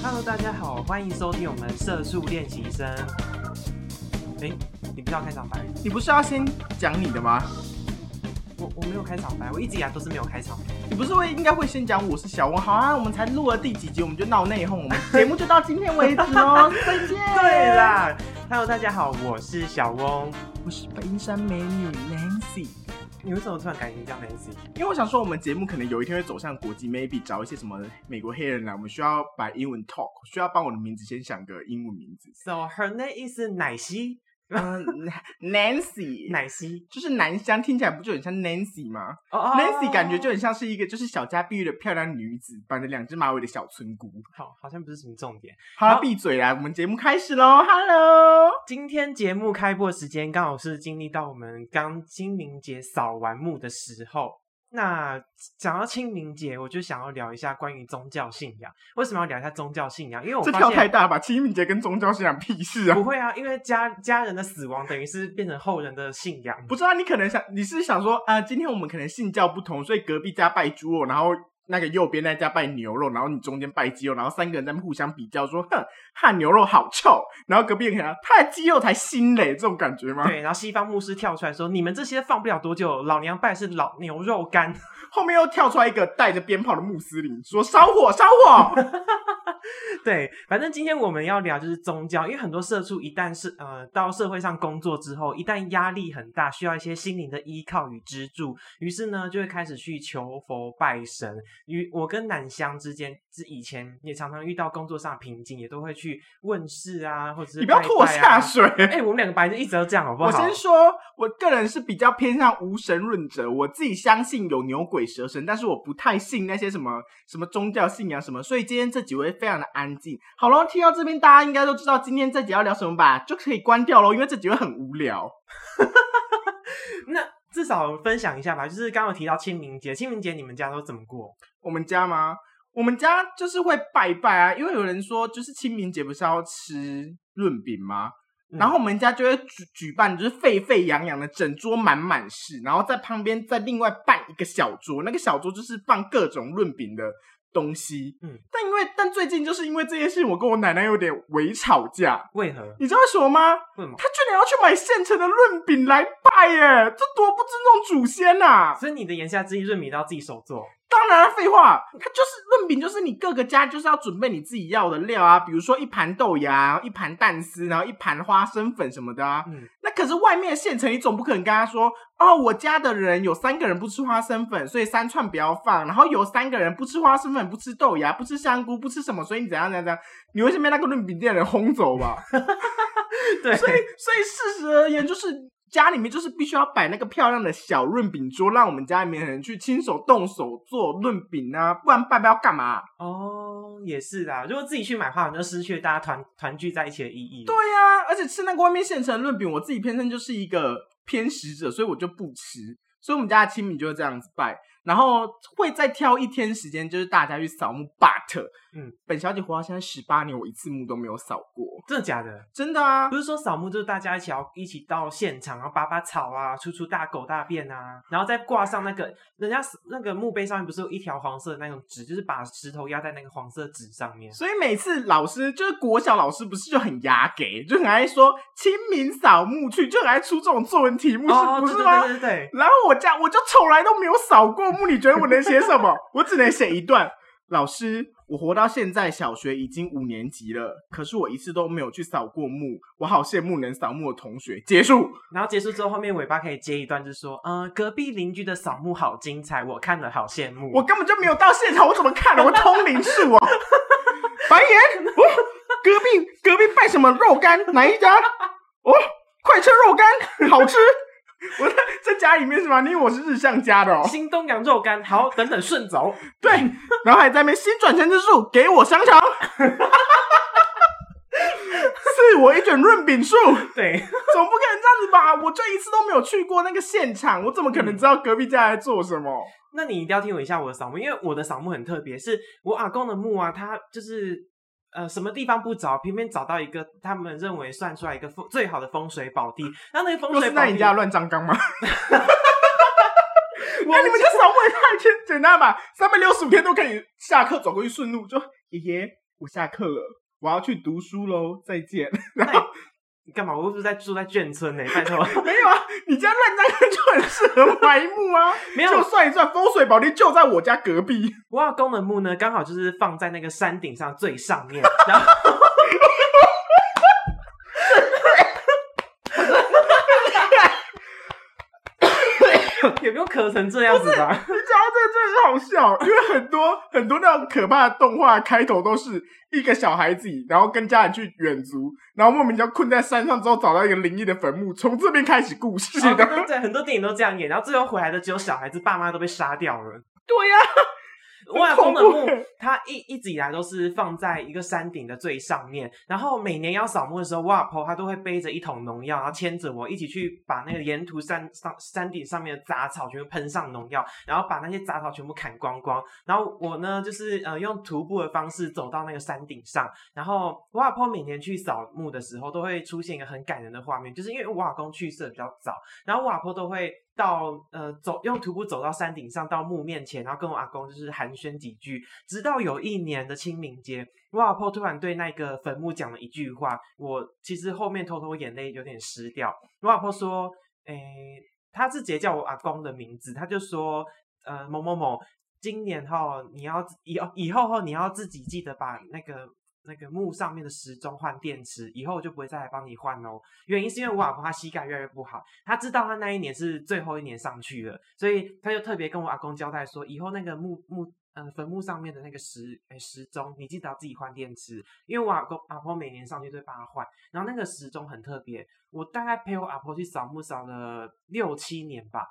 Hello，大家好，欢迎收听我们社畜练习生。哎，你不是要开场白？你不是要先讲你的吗？我我没有开场白，我一直以来都是没有开场白。你不是会应该会先讲我是小王？好啊，我们才录了第几集，我们就闹内讧，我们节目就到今天为止哦，再见。对啦，Hello，大家好，我是小翁。我是冰山美女 Nancy。你为什么突然改名叫 Nancy？因为我想说，我们节目可能有一天会走向国际，maybe 找一些什么美国黑人来，我们需要把英文 talk，需要帮我的名字先想个英文名字。So her name is 奶昔，嗯，Nancy，奶昔。就是南香，听起来不就很像 Nancy 吗、哦哦 n a n c y 感觉就很像是一个就是小家碧玉的漂亮女子，绑着两只马尾的小村姑。好，好像不是什么重点。好了，好闭嘴啦！我们节目开始喽，Hello。今天节目开播时间刚好是经历到我们刚清明节扫完墓的时候。那讲到清明节，我就想要聊一下关于宗教信仰。为什么要聊一下宗教信仰？因为我这跳太大了吧？清明节跟宗教信仰屁事啊！不会啊，因为家家人的死亡等于是变成后人的信仰。不知道你可能想，你是想说啊、今天我们可能信教不同，所以隔壁家拜猪肉，然后那个右边那家拜牛肉，然后你中间拜鸡肉，然后三个人在互相比较说，哼，汉牛肉好臭，然后隔壁人可能他的鸡肉才新嘞，这种感觉吗？对，然后西方牧师跳出来说：“你们这些放不了多久，老娘拜的是老牛肉干。后面又跳出来一个带着鞭炮的穆斯林，说烧火烧火。”对，反正今天我们要聊就是宗教，因为很多社畜一旦是呃到社会上工作之后，一旦压力很大，需要一些心灵的依靠与支柱，于是呢就会开始去求佛拜神。与我跟南香之间，是以前也常常遇到工作上的瓶颈，也都会去问事啊，或者是你不要拖我下。水。哎、我们两个本来就一直都这样，好不好？我先说，我个人是比较偏向无神论者，我自己相信有牛鬼蛇神，但是我不太信那些什么什么宗教信仰什么，所以今天这几位非常的安静。好了，听到这边大家应该都知道今天这集要聊什么吧，就可以关掉喽，因为这几位很无聊。那至少分享一下吧，就是刚刚有提到清明节，清明节你们家都怎么过？我们家吗？我们家就是会拜拜啊，因为有人说就是清明节不是要吃润饼吗？嗯然后我们家就会举举办，就是沸沸扬扬的，整桌满满是，然后在旁边再另外办一个小桌，那个小桌就是放各种润饼的东西。嗯，但因为但最近就是因为这件事情，我跟我奶奶有点微吵架，为何？你知道为什么吗？为什么？她居然要去买现成的润饼来拜耶，这多不尊重祖先呐、所以你的言下之意，润饼都要自己手做。当然了，废话，它就是润饼，就是你各个家就是要准备你自己要的料啊，比如说一盘豆芽，一盘蛋丝，然后一盘花生粉什么的啊。嗯，那可是外面的现成，你总不可能跟他说，哦，我家的人有三个人不吃花生粉，所以三串不要放，然后有三个人不吃花生粉，不吃豆芽，不吃香菇，不吃什么，所以你怎样怎样怎样，你为什么被那个润饼店的人轰走吧？对，所以，所以事实而言，就是家里面就是必须要摆那个漂亮的小润饼桌，让我们家里面的人去亲手动手做润饼啊，不然拜拜要干嘛？哦，也是啦。如果自己去买的话，你就失去大家团团聚在一起的意义。对呀、而且吃那个外面现成的润饼，我自己偏生就是一个偏食者，所以我就不吃。所以我们家的清明就是这样子拜，然后会再挑一天时间，就是大家去扫墓。But，嗯，本小姐活到现在十八年，我一次墓都没有扫过，真的假的？真的啊不。是说扫墓就是大家一起要一起到现场，然后拔拔草啊，出出大狗大便啊，然后再挂上那个人家那个墓碑上面不是有一条黄色的那种纸，就是把石头压在那个黄色纸上面。所以每次老师就是国小老师，不是就很牙给，就很爱说清明扫墓去，就很爱出这种作文题目，哦，是不对对是吗？对对对，然后我家我就从来都没有扫过墓，你觉得我能写什么？我只能写一段。老师，我活到现在小学已经五年级了，可是我一次都没有去扫过墓，我好羡慕能扫墓的同学。结束。然后结束之后，后面尾巴可以接一段，就说，嗯、隔壁邻居的扫墓好精彩，我看了好羡慕。我根本就没有到现场，我怎么看？我通灵术哦。白岩，哦，隔壁隔壁拜什么肉干？哪一家？哦，快吃肉干，好吃。我在在家里面是吗？你我是日向家的哦？新东阳肉干，好，等等顺走。对，然后还在那边新转成之术，给我香肠，赐我一卷润饼树，对，总不可能这样子吧？我就一次都没有去过那个现场，我怎么可能知道隔壁家在做什么？那你一定要听我一下我的扫墓，因为我的扫墓很特别，是我阿公的墓啊，他就是呃什么地方不找，偏偏找到一个他们认为算出来一个风最好的风水宝地。然后那个风水宝地，是在你家乱葬岗吗？那你们家扫墓也太天简单了吧？三百六十五天都可以下课走过去顺路，就爷爷我下课了，我要去读书喽，再见。然后你干嘛？我又不是在住在眷村呢、拜托，没有啊，你这样乱葬坑就很适合埋墓啊。没有就算一算，风水宝地就在我家隔壁。我阿公的墓呢，刚好就是放在那个山顶上最上面，然后。有没有咳成这样子吧？你讲到这个真的是好笑，因为很多很多那种可怕的动画开头都是一个小孩子，然后跟家人去远足，然后莫名其妙困在山上之后找到一个灵异的坟墓，从这边开始故事哦的。对对对，很多电影都这样演，然后最后回来的只有小孩子，爸妈都被杀掉了。对呀、我阿公的墓很恐怖欸，他一一直以来都是放在一个山顶的最上面。然后每年要扫墓的时候，我阿婆他都会背着一桶农药，然后牵着我一起去把那个沿途山上山顶上面的杂草全部喷上农药，然后把那些杂草全部砍光光。然后我呢，就是呃用徒步的方式走到那个山顶上。然后我阿婆每年去扫墓的时候，都会出现一个很感人的画面，就是因为我阿公去世的比较早，然后我阿婆都会到呃走用徒步走到山顶上，到墓面前，然后跟我阿公就是寒暄几句，直到有一年的清明节，我阿婆突然对那个坟墓讲了一句话，我其实后面偷偷眼泪有点湿掉。我阿婆说，诶，她是直接叫我阿公的名字，她就说，呃某某某，今年哈你要以以后后你要自己记得把那个。那个墓上面的时钟换电池，以后我就不会再来帮你换哦。原因是因为我阿婆她膝盖越来越不好，她知道她那一年是最后一年上去了，所以她就特别跟我阿公交代说，以后那个墓墓呃坟墓上面的那个时诶时钟，你记得要自己换电池，因为我阿公阿婆每年上去都会帮他换。然后那个时钟很特别，我大概陪我阿婆去扫墓扫了六七年吧，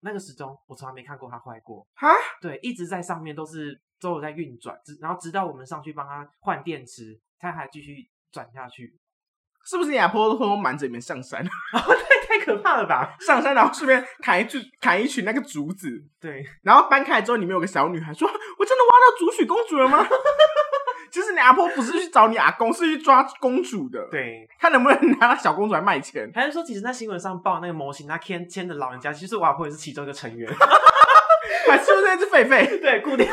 那个时钟我从来没看过它坏过。哈，对，一直在上面都是都有在运转，直然后直到我们上去帮他换电池，它还继续转下去。是不是你阿婆偷偷瞒着你们上山？太太可怕了吧？上山然后顺便砍一群砍一群那个竹子，对，然后搬开来之后，里面有个小女孩说：“我真的挖到竹许公主了吗？” 其实你阿婆不是去找你阿公，是去抓公主的。，对，他能不能拿那小公主来卖钱。还是说，其实那新闻上报那个模型，他牵牵的老人家，其实我阿婆也是其中一个成员。还 是不是那只狒狒？对，固定，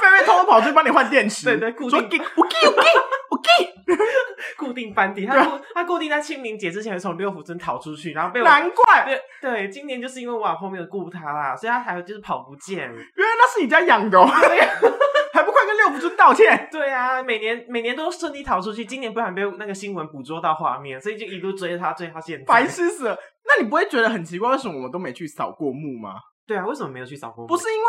狒狒偷偷跑去帮你换电池。对对固定我给我给我给。固定班底，他固他固定在清明节之前从六福村逃出去，然后被我。难怪，对对，今年就是因为我阿婆没有顾他啦，所以他才会就是跑不见。原来那是你家养的、哦，还不快跟六福村道歉？对啊，每年每年都顺利逃出去，今年不然被那个新闻捕捉到画面，所以就一路追着他追他现在。白痴死了！那你不会觉得很奇怪，为什么我们都没去扫过墓吗？对啊，为什么没有去扫过墓？不是因为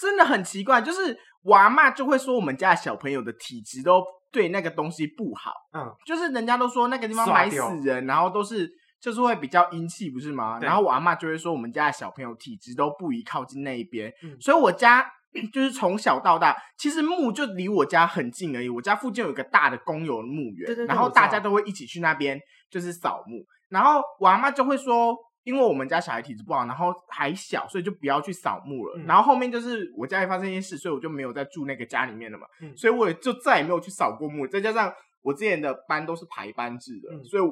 真的很奇怪，就是我阿嬷就会说我们家的小朋友的体质都对那个东西不好，嗯，就是人家都说那个地方埋死人，然后都是就是会比较阴气，不是吗？然后我阿妈就会说我们家的小朋友体质都不宜靠近那一边，嗯所以我家。就是从小到大，其实墓就离我家很近而已。我家附近有一个大的公有墓园，对对对然后大家都会一起去那边，就是扫墓。然后我阿妈就会说，因为我们家小孩体质不好，然后还小，所以就不要去扫墓了。嗯然后后面就是我家里发生一件事，所以我就没有再住那个家里面了嘛。嗯所以我也就再也没有去扫过墓。再加上我之前的班都是排班制的，嗯所以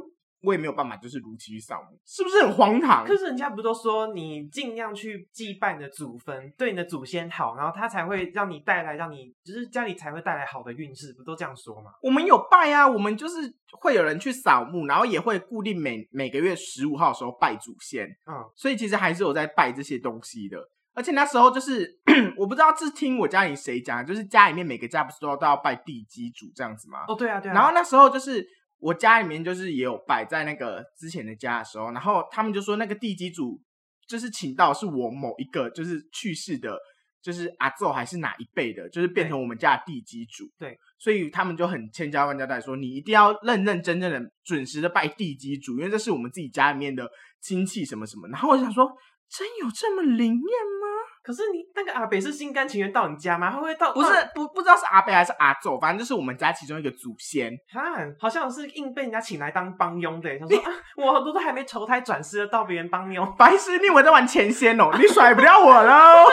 我也没有办法就是如期去扫墓，是不是很荒唐？可是人家不都说你尽量去祭拜你的祖坟，对你的祖先好，然后他才会让你带来，让你就是家里才会带来好的运势，不都这样说吗？我们有拜啊，我们就是会有人去扫墓，然后也会固定每每个月十五号的时候拜祖先，嗯，所以其实还是有在拜这些东西的。而且那时候就是 我不知道是听我家里谁讲，就是家里面每个家不是都要都要拜地基主这样子吗？哦，对啊，对啊。然后那时候就是我家里面就是也有摆，在那个之前的家的时候，然后他们就说那个地基主就是请到是我某一个就是去世的，就是阿奏还是哪一辈的，就是变成我们家的地基主。对，所以他们就很千家万交代说，你一定要认认真真的、准时的拜地基主，因为这是我们自己家里面的亲戚什么什么。然后我就想说，真有这么灵验吗？可是你那个阿北是心甘情愿到你家吗？他会不会到不是不不知道是阿北还是阿昼，反正就是我们家其中一个祖先。哈，好像是硬被人家请来当帮佣的耶。他说啊，我很多都还没投胎转世，到别人帮佣。白痴，你以为在玩前仙哦？你甩不掉我喽！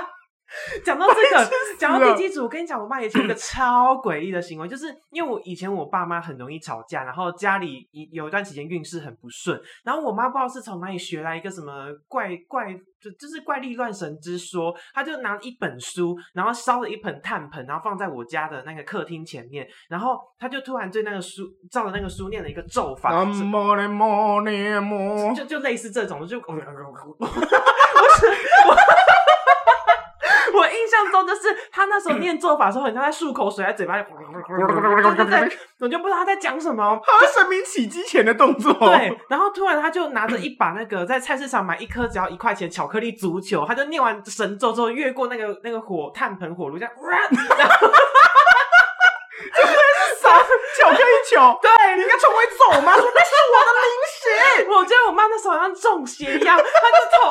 讲到这个 讲到了地基主，我跟你讲，我妈以前有个超诡异的行为，就是因为我以前我爸妈很容易吵架，然后家里一有一段期间运势很不顺，然后我妈不知道是从哪里学来一个什么怪怪，就就是怪力乱神之说，她就拿一本书，然后烧了一盆炭盆，然后放在我家的那个客厅前面，然后她就突然对那个书照着那个书念了一个咒法，就就类似这种，就 印象中就是他那时候念做法的时候，很像在漱口水，在嘴巴里，对对对，我就不知道他在讲什么。好像神明起机前的动作。对，然后突然他就拿着一把那个在菜市场买一颗只要一块钱巧克力足球，他就念完神咒之后，越过那个那个火炭盆火炉，这样，然后啥巧克力球？对，你应该冲回走吗？说那是我的零食。我觉得我妈那时候好像中邪一样，她就投，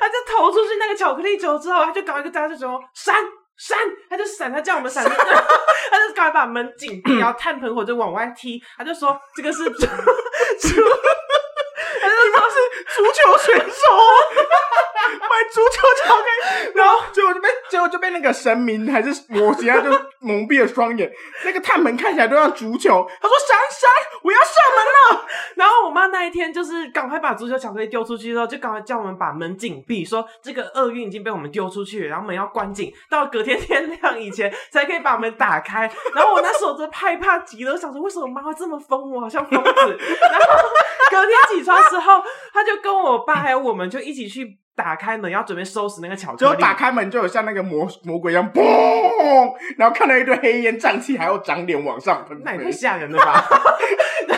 她就投出去那个巧克力球之后，她就搞一个大家就说闪闪，她就闪，她叫我们闪，她就赶快把门紧闭，然后炭盆火就往外踢，她就说这个是主，主你妈他是足球选手，买足球巧克力，然后结果就被结果就被那个神明还是魔形，啊就蒙蔽了双眼。那个探门看起来都像足球，他说闪闪，我要上门了。然后我妈那一天就是赶快把足球巧克力丢出去之后，就赶快叫我们把门紧闭，说这个厄运已经被我们丢出去，然后门要关紧，到隔天天亮以前才可以把门打开。然后我那时候真害怕极了，我想说为什么我妈这么疯我，好像疯子。然后隔天起床之后，她就跟我爸还有我们就一起去打开门，要准备收拾那个巧克力。结果打开门就有像那个魔魔鬼一样，嘣，然后看到一堆黑烟瘴气，还要长脸往上喷那也太飞。吓人了吧！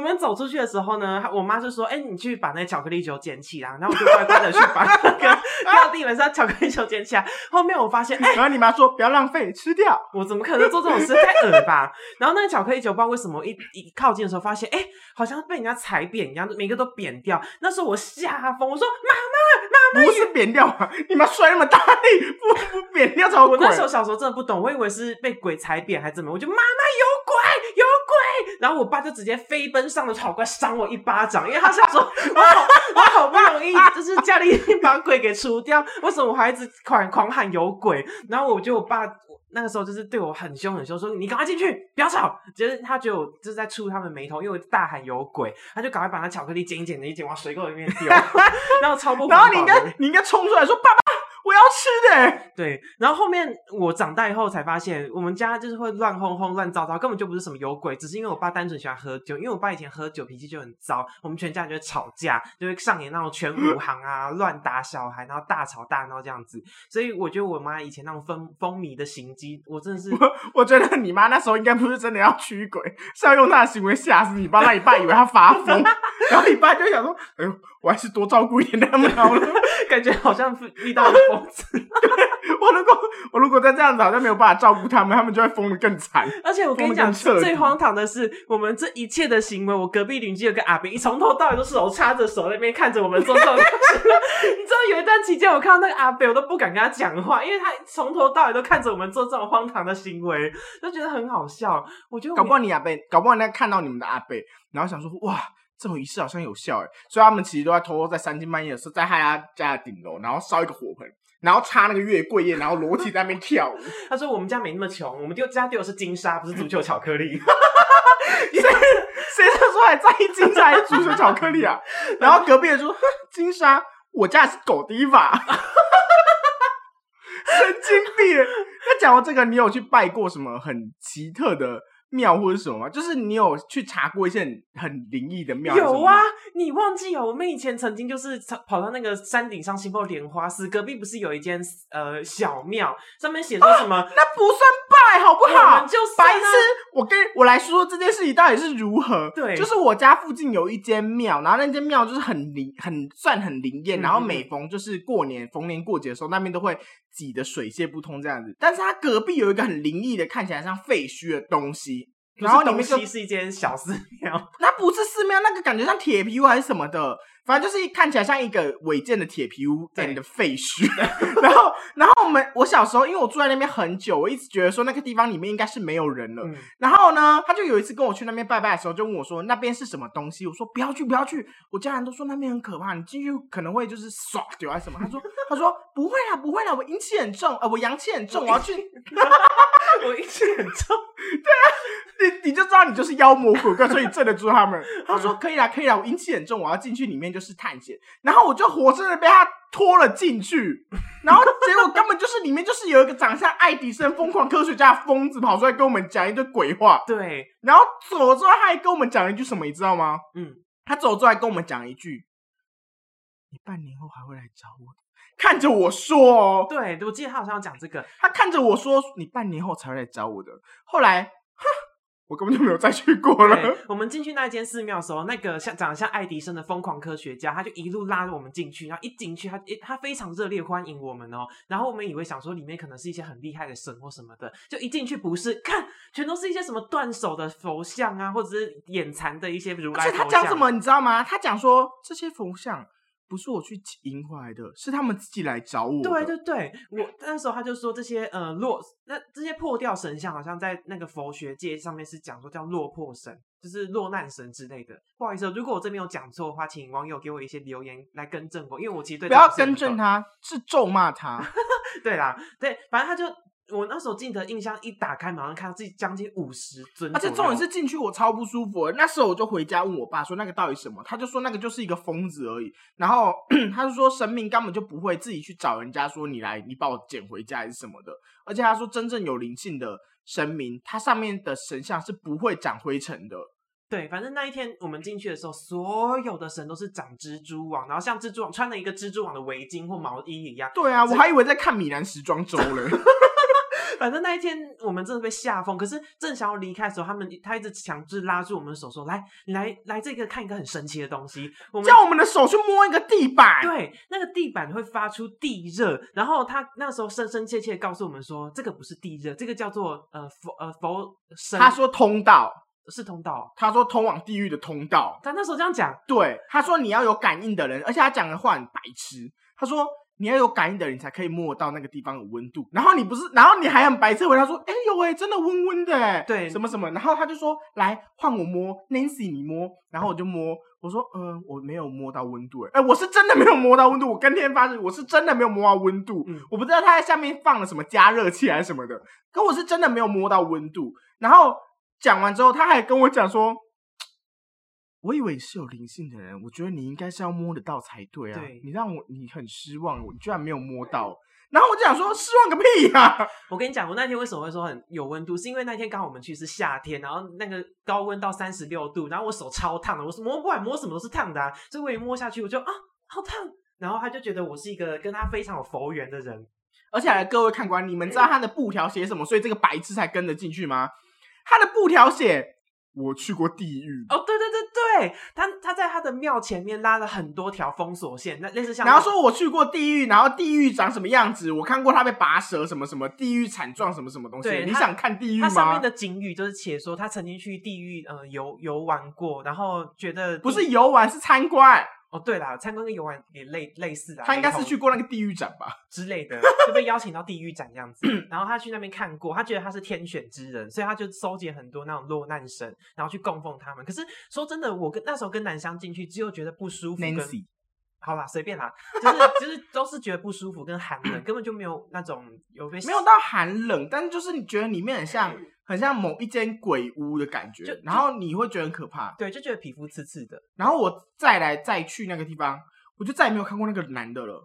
我们走出去的时候呢，我妈就说：“哎、你去把那巧克力球捡起来。”然后我就乖乖的去把那个 掉地板上巧克力球捡起来。后面我发现，哎、然后你妈说不要浪费，吃掉。我怎么可能做这种事？太恶吧！然后那个巧克力球不知道为什么一一靠近的时候，发现哎、好像被人家踩扁一样，每个都扁掉。那时候我吓疯，我说妈妈，妈妈不是扁掉吗？你妈摔那么大力，不不扁掉怎么鬼。我那时候小时候真的不懂，我以为是被鬼踩扁还是怎么，我就妈妈有鬼有鬼，然后我爸就直接飞奔上了跑过来赏我一巴掌，因为他想说我好我好不容易 就是家里把鬼给除掉，为什么我还一直狂狂喊有鬼？然后我觉得我爸。那个时候就是对我很凶很凶，说你赶快进去，不要吵。就是他觉得我就是在触他们眉头，因为我大喊有鬼，他就赶快把那巧克力捡一捡的一捡往水沟里面丢，然后超不环保的。然后你应该你应该冲出来说爸爸，我要吃的。对，然后后面我长大以后才发现，我们家就是会乱哄哄、乱糟糟，根本就不是什么有鬼，只是因为我爸单纯喜欢喝酒。因为我爸以前喝酒脾气就很糟，我们全家人就会吵架，就会上演那种全武行啊、乱打小孩，然后大吵大闹这样子。所以我觉得我妈以前那种风风靡的行迹，我真的是我觉得你妈那时候应该不是真的要驱鬼，是要用她的行为吓死你爸，让你爸以为他发疯，然后你爸就想说：“哎呦，我还是多照顾一点他们好了。感觉好像遇到了 疯子。我如果我如果再这样子，好像没有办法照顾他们，他们就会疯的更惨。而且我跟你讲，疯得更彻底最荒唐的是，我们这一切的行为，我隔壁邻居有个阿伯，一从头到尾都是手插着手在那边看着我们做这种事。你知道有一段期间，我看到那个阿伯，我都不敢跟他讲话，因为他从头到尾都看着我们做这种荒唐的行为，就觉得很好笑。我觉得搞不好你阿贝，搞不好人家看到你们的阿贝，然后想说：哇，这种仪式好像有效哎，所以他们其实都在偷偷在三更半夜的时候，在他家的顶楼，然后烧一个火盆，然后插那个月桂叶，然后裸体在那边跳舞。他说我们家没那么穷，我们丢家丢的是金沙，不是足球巧克力。谁谁这时候还在意金沙还是足球巧克力啊？然后隔壁人说：哼金沙，我家的是狗迪吧。神经病！那讲到这个，你有去拜过什么很奇特的庙或者什么吗？就是你有去查过一些很很灵异的庙？有啊，，你忘记了？我们以前曾经就是跑到那个山顶上信奉莲花寺，隔壁不是有一间呃小庙，上面写着什么？那不算拜好不我好们？就算啊白痴！我跟我来说说这件事情到底是如何。对就是我家附近有一间庙，然后那间庙就是很灵，很算很灵验。嗯然后每逢就是过年、逢年过节的时候，那边都会挤得水泄不通这样子。但是它隔壁有一个很灵异的，看起来像废墟的东西，然后里面就西是一间小寺庙，那不是寺庙，那个感觉像铁皮屋还是什么的，反正就是看起来像一个违建的铁皮屋对 and 废墟。然后，然后我们我小时候，因为我住在那边很久，我一直觉得说那个地方里面应该是没有人了。嗯，然后呢，他就有一次跟我去那边拜拜的时候，就问我说那边是什么东西？我说不要去，不要去。我家人都说那边很可怕，你进去可能会就是耍丢还是什么。他说他说不会啦，不会啦，我阴气很重，呃，我阳气很重，我要去。我阴气很重，你你就知道你就是妖魔鬼怪，所以镇得住他们。他说可以啦，可以啦，我阴气很重，我要进去里面就是探险。然后我就活生生被他拖了进去，然后结果根本就是里面就是有一个长相爱迪生疯狂科学家的疯子跑出来跟我们讲一堆鬼话。对，然后走了之后他还跟我们讲了一句什么，你知道吗？嗯，他走之后还跟我们讲一句：“你半年后还会来找我的。”看着我说哦，对，我记得他好像要讲这个，他看着我说：“你半年后才会来找我的。”后来，哼，我根本就没有再去过了。我们进去那间寺庙的时候，那个像长得像爱迪生的疯狂科学家，他就一路拉着我们进去，然后一进去，他他非常热烈欢迎我们哦。然后我们以为想说里面可能是一些很厉害的神或什么的，就一进去不是，看全都是一些什么断手的佛像啊，或者是眼残的一些如来而且他。讲什么，你知道吗？他讲说这些佛像不是我去迎回来的，是他们自己来找我。对对对，我那时候他就说这些呃落那这些破掉神像，好像在那个佛学界上面是讲说叫落魄神，就是落难神之类的。不好意思哦，如果我这边有讲错的话，请网友给我一些留言来更正我，因为我其实对不要更正。他，是咒骂他。对啦，对，反正他就我那时候记得印象一打开，马上看到自己将近五十尊，而且重点是进去我超不舒服，那时候我就回家问我爸说那个到底什么，他就说那个就是一个疯子而已，然后 他就说神明根本就不会自己去找人家说你来你把我捡回家还是什么的，而且他说真正有灵性的神明，它上面的神像是不会长灰尘的。对，反正那一天我们进去的时候，所有的神都是长蜘蛛网，然后像蜘蛛网穿了一个蜘蛛网的围巾或毛衣一样。对啊，我还以为在看米兰时装周了。反正那一天我们真的被吓疯，可是正想要离开的时候，他们他一直强制拉住我们的手说：“来，你来来这个看一个很神奇的东西。”我们叫我们的手去摸一个地板。对，那个地板会发出地热，然后他那时候深深切切告诉我们说，这个不是地热，这个叫做呃佛呃佛神，他说通道，是通道，他说通往地狱的通道。他那时候这样讲，对，他说你要有感应的人，而且他讲的话很白痴。他说你要有感应的人，才可以摸到那个地方有温度。然后你不是，然后你还很白痴回答说：“哎呦喂，真的温温的哎。”对什么什么。然后他就说：“来换我摸，Nancy 你摸。”然后我就摸，我说：“嗯，我没有摸到温度。”哎，我是真的没有摸到温度。我跟天发誓，我是真的没有摸到温度。嗯我不知道他在下面放了什么加热器还是什么的，可我是真的没有摸到温度。然后讲完之后，他还跟我讲说。我以为你是有灵性的人，我觉得你应该是要摸得到才对啊！对你让我你很失望，我居然没有摸到。然后我就想说，失望个屁呀、我跟你讲，我那天为什么会说很有温度，是因为那天刚好我们去是夏天，然后那个高温到三十六度，然后我手超烫的，我是摸不管摸什么都是烫的、啊，所以我一摸下去我就啊好烫，然后他就觉得我是一个跟他非常有佛缘的人，而且来各位看官，你们知道他的布条写什么？所以这个白痴才跟得进去吗？他的布条写我去过地狱，哦，对对对对，他他在他的庙前面拉了很多条封锁线，那类似像然后说我去过地狱，然后地狱长什么样子？我看过他被拔舌什么什么，地狱惨状什么什么东西。对你想看地狱吗他上面？的警语就是写说他曾经去地狱呃游游玩过，然后觉得不是游玩，是参观。哦对啦，参观跟游玩也类类似的，他应该是去过那个地狱展吧？之类的，就被邀请到地狱展这样子。然后他去那边看过，他觉得他是天选之人，所以他就收集很多那种落难神，然后去供奉他们。可是说真的，我跟那时候跟南湘进去，只有觉得不舒服跟。Nancy 好啦，随便啦，就是就是都是觉得不舒服跟寒冷，根本就没有那种有被没有到寒冷，但是就是你觉得里面很像很像某一间鬼屋的感就觉，然后你会觉得很可怕。对，就觉得皮肤刺刺的。然后我再来再去那个地方，我就再也没有看过那个男的了，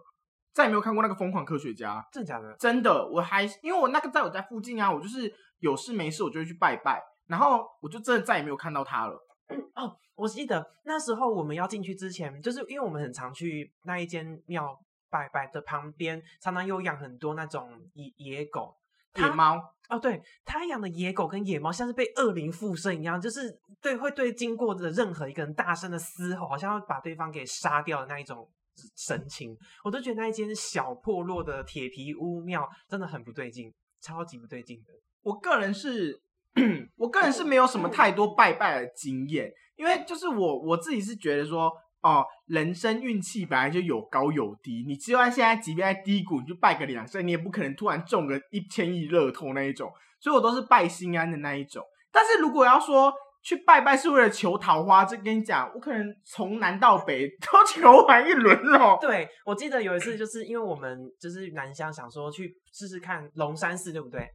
再也没有看过那个疯狂科学家。真的假的？真的，我还因为我那个在我在附近啊，我就是有事没事我就会去拜拜，然后我就真的再也没有看到他了。哦，我记得那时候我们要进去之前，就是因为我们很常去那一间庙拜拜的旁边，常常有养很多那种野野狗。它野猫，哦，对，他养的野狗跟野猫像是被恶灵附身一样，就是对会对经过的任何一个人大声的嘶吼，好像要把对方给杀掉的那一种神情。我都觉得那一间小破落的铁皮屋庙真的很不对劲，超级不对劲的。我个人是，我个人是没有什么太多拜拜的经验，因为就是我我自己是觉得说，哦，人生运气本来就有高有低，你就算现在即便在低谷，你就拜个两声，你也不可能突然中个一千亿乐透那一种，所以我都是拜心安的那一种。但是如果要说去拜拜是为了求桃花，这跟你讲，我可能从南到北都求完一轮了。对，我记得有一次，就是因为我们就是南乡想说去试试看龙山寺，对不对？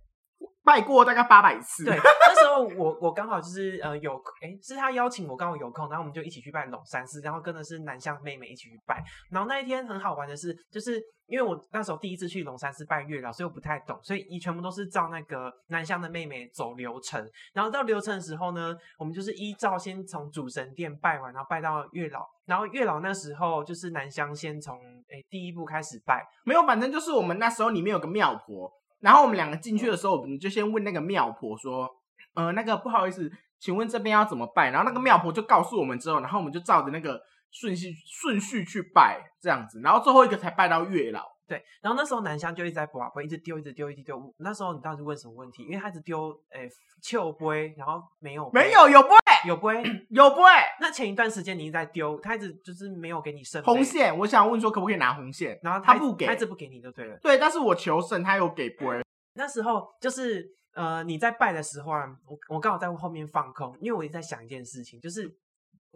拜过大概八百次。对，那时候我我刚好就是呃有哎是他邀请我刚好有空，然后我们就一起去拜龙山寺，然后跟的是南向妹妹一起去拜。然后那一天很好玩的是，就是因为我那时候第一次去龙山寺拜月老，所以我不太懂，所以一全部都是照那个南向的妹妹走流程。然后到流程的时候呢，我们就是依照先从主神殿拜完，然后拜到月老，然后月老那时候就是南香先从诶第一步开始拜，没有，反正就是我们那时候里面有个庙婆。然后我们两个进去的时候，我们就先问那个庙婆说：“呃，那个不好意思，请问这边要怎么拜？”然后那个庙婆就告诉我们之后，然后我们就照着那个顺序顺序去拜，这样子，然后最后一个才拜到月老。对，然后那时候南香就一直在播，不一直丢，一直丢，一直丢。那时候你当时问什么问题？因为他一直丢，诶，秋杯，然后没有，没有，有杯，有杯，有杯。那前一段时间你一直在丢，他一直就是没有给你胜红线。我想问说，可不可以拿红线？然后他不给，他一直不给你就对了。对，但是我求胜，他有给杯。那时候就是呃，你在拜的时候啊，我我刚好在后面放空，因为我一直在想一件事情，就是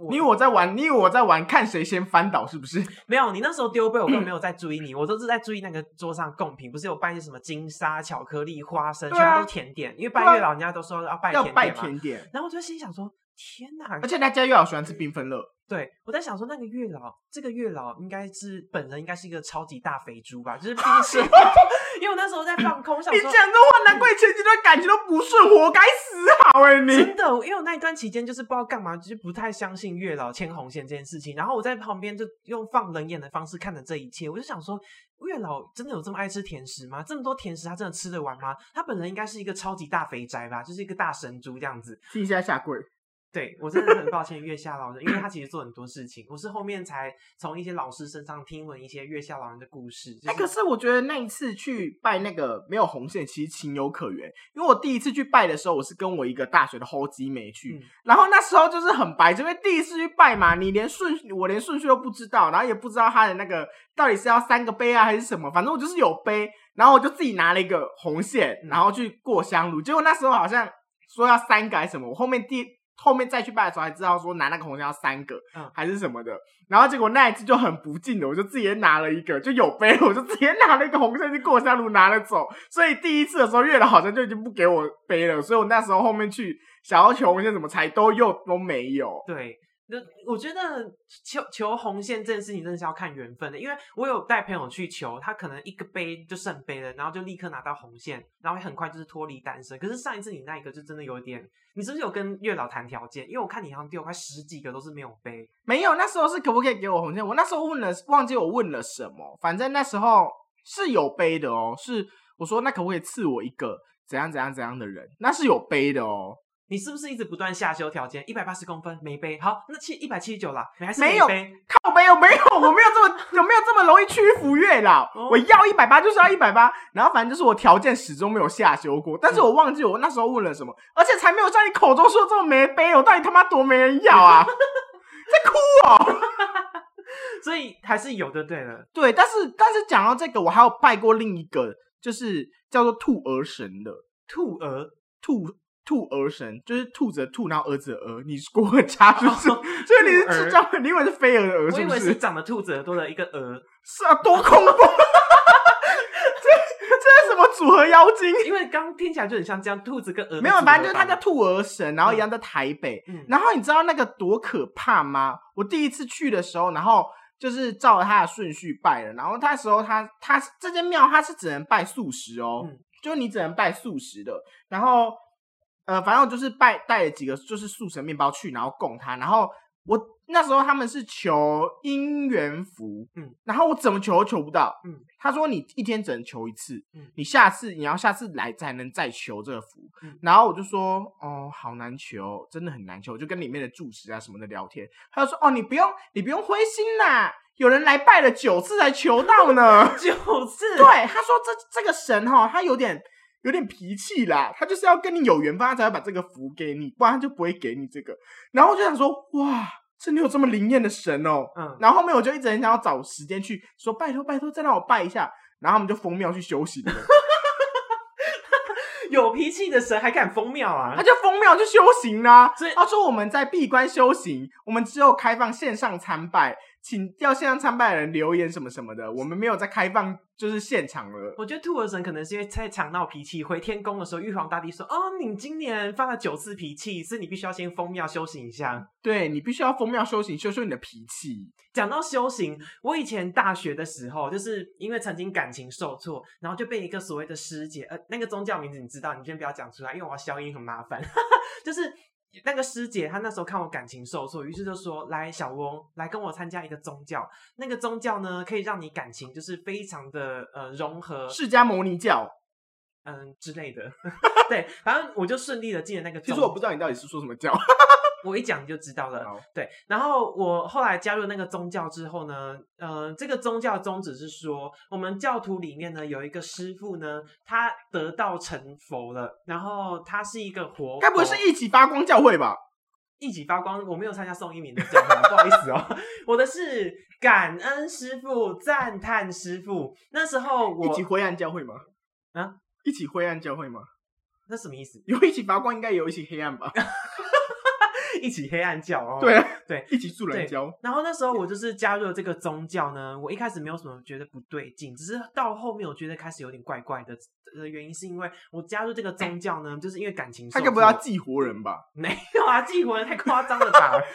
你以为我在玩，你以为我在玩看谁先翻倒是不是？没有，你那时候丢杯，我根本没有在注意你，我都是在注意那个桌上贡品，不是有拜些什么金沙、巧克力、花生，全部都甜点，因为拜月老人家都说要拜要拜甜点，然后我就心想说，天哪！而且那家月老喜欢吃缤纷乐。对，我在想说，那个月老，这个月老应该是本人，应该是一个超级大肥猪吧？就是平时，因为我那时候在放空，想你讲这话，难怪前几段感情都不顺，活该死好哎！你真的，因为我那一段期间就是不知道干嘛，就是不太相信月老牵红线这件事情。然后我在旁边就用放冷眼的方式看着这一切，我就想说，月老真的有这么爱吃甜食吗？这么多甜食，他真的吃得完吗？他本人应该是一个超级大肥宅吧，就是一个大神猪这样子。替下下跪。对我真的很抱歉月下老人，因为他其实做很多事情，我是后面才从一些老师身上听闻一些月下老人的故事。哎，可是我觉得那一次去拜那个没有红线，其实情有可原。因为我第一次去拜的时候，我是跟我一个大学的后基妹去，然后那时候就是很白，因为第一次去拜嘛，你连顺我连顺序都不知道，然后也不知道他的那个到底是要三个杯啊还是什么，反正我就是有杯，然后我就自己拿了一个红线，然后去过香炉。结果那时候好像说要三改什么，我后面第。后面再去拜的时候，才知道说拿那个红线要三个，还是什么的。然后结果那一次就很不敬的，我就直接拿了一个，就有杯，我就直接拿了一个红线去过香炉拿了走。所以第一次的时候，月老好像就已经不给我杯了。所以我那时候后面去想要求红线怎么才都又都没有。对。就我觉得求求红线这件事情真的是要看缘分的，因为我有带朋友去求，他可能一个杯就圣杯了，然后就立刻拿到红线，然后很快就是脱离单身。可是上一次你那一个就真的有点，你是不是有跟月老谈条件？因为我看你好像丢快十几个都是没有杯，没有。那时候是可不可以给我红线？我那时候问了，忘记我问了什么，反正那时候是有杯的哦。是我说那可不可以赐我一个怎样怎样怎样的人？那是有杯的哦。你是不是一直不断下修条件？一百八十公分没背，好，那七一百七十九了，你还是没有背？靠背有没有？我没有这么有没有这么容易屈服月老？我要一百八就是要一百八，然后反正就是我条件始终没有下修过。但是我忘记我那时候问了什么，而且才没有像你口中说这么没背，我到底他妈多没人要啊？在哭哦！所以还是有的，对了，对，但是但是讲到这个，我还有拜过另一个，就是叫做兔儿神的兔儿兔。兔儿神就是兔子的兔，然后儿子的儿，你国文差是不是？所以你是智障，你以为是飞蛾的蛾？我以为是长了兔子耳朵的一个蛾。是啊，多恐怖！这这是什么组合妖精？因为刚听起来就很像这样，兔子跟蛾。没有，反正就是他叫兔儿神，然后一样在台北。然后你知道那个多可怕吗？我第一次去的时候，然后就是照他的顺序拜了。然后那时候他他这间庙他是只能拜素食哦，就是你只能拜素食的。然后。呃，反正我就是拜带了几个就是速神面包去，然后供他。然后我那时候他们是求姻缘符，嗯，然后我怎么求都求不到，嗯。他说你一天只能求一次，嗯，你下次你要下次来才能再求这个福。然后我就说哦，好难求，真的很难求。我就跟里面的住持啊什么的聊天，他就说哦，你不用你不用灰心啦，有人来拜了九次才求到呢，九次。对，他说这这个神哈，他有点。有点脾气啦，他就是要跟你有缘分，他才会把这个符给你，不然他就不会给你这个。然后我就想说，哇，真的有这么灵验的神哦。嗯。然后后面我就一直很想要找时间去说，拜托拜托，再让我拜一下。然后他们就封庙去修行了。有脾气的神还敢封庙啊他？就封庙去修行啦、所以他说我们在闭关修行，我们只有开放线上参拜，请要线上参拜的人留言什么什么的，我们没有在开放就是现场了。我觉得兔儿神可能是因为在强闹脾气，回天宫的时候，玉皇大帝说：“哦，你今年发了九次脾气，所以你必须要先封庙修行一下。对你必须要封庙修行，修修你的脾气。”讲到修行，我以前大学的时候，就是因为曾经感情受挫，然后就被一个所谓的师姐，呃，那个宗教名字你知道，你先不要讲出来，因为我要消音很麻烦。就是那个师姐，她那时候看我感情受挫，于是就说：“来，小翁，来跟我参加一个宗教。那个宗教呢，可以让你感情就是非常的呃融合，释迦牟尼教，嗯之类的。对，反正我就顺利的进了那个宗。其实我不知道你到底是说什么教。我一讲你就知道了。好对，然后我后来加入那个宗教之后呢，呃，这个宗教宗旨是说，我们教徒里面呢有一个师傅呢，他得道成佛了，然后他是一个活佛，该不会是一起发光教会吧？一起发光？我没有参加宋一鸣的教会，不好意思哦，我的是感恩师傅、赞叹师傅。那时候我一起灰暗教会吗？啊，一起灰暗教会吗？那什么意思？有一起发光，应该有一起黑暗吧？一起黑暗教哦。对啊，对，一起助人教。然后那时候我就是加入了这个宗教呢，我一开始没有什么觉得不对劲，只是到后面我觉得开始有点怪怪的。的原因是因为我加入这个宗教呢，就是因为感情。他该不会要祭活人吧？没有啊，祭活人太夸张了吧？我想说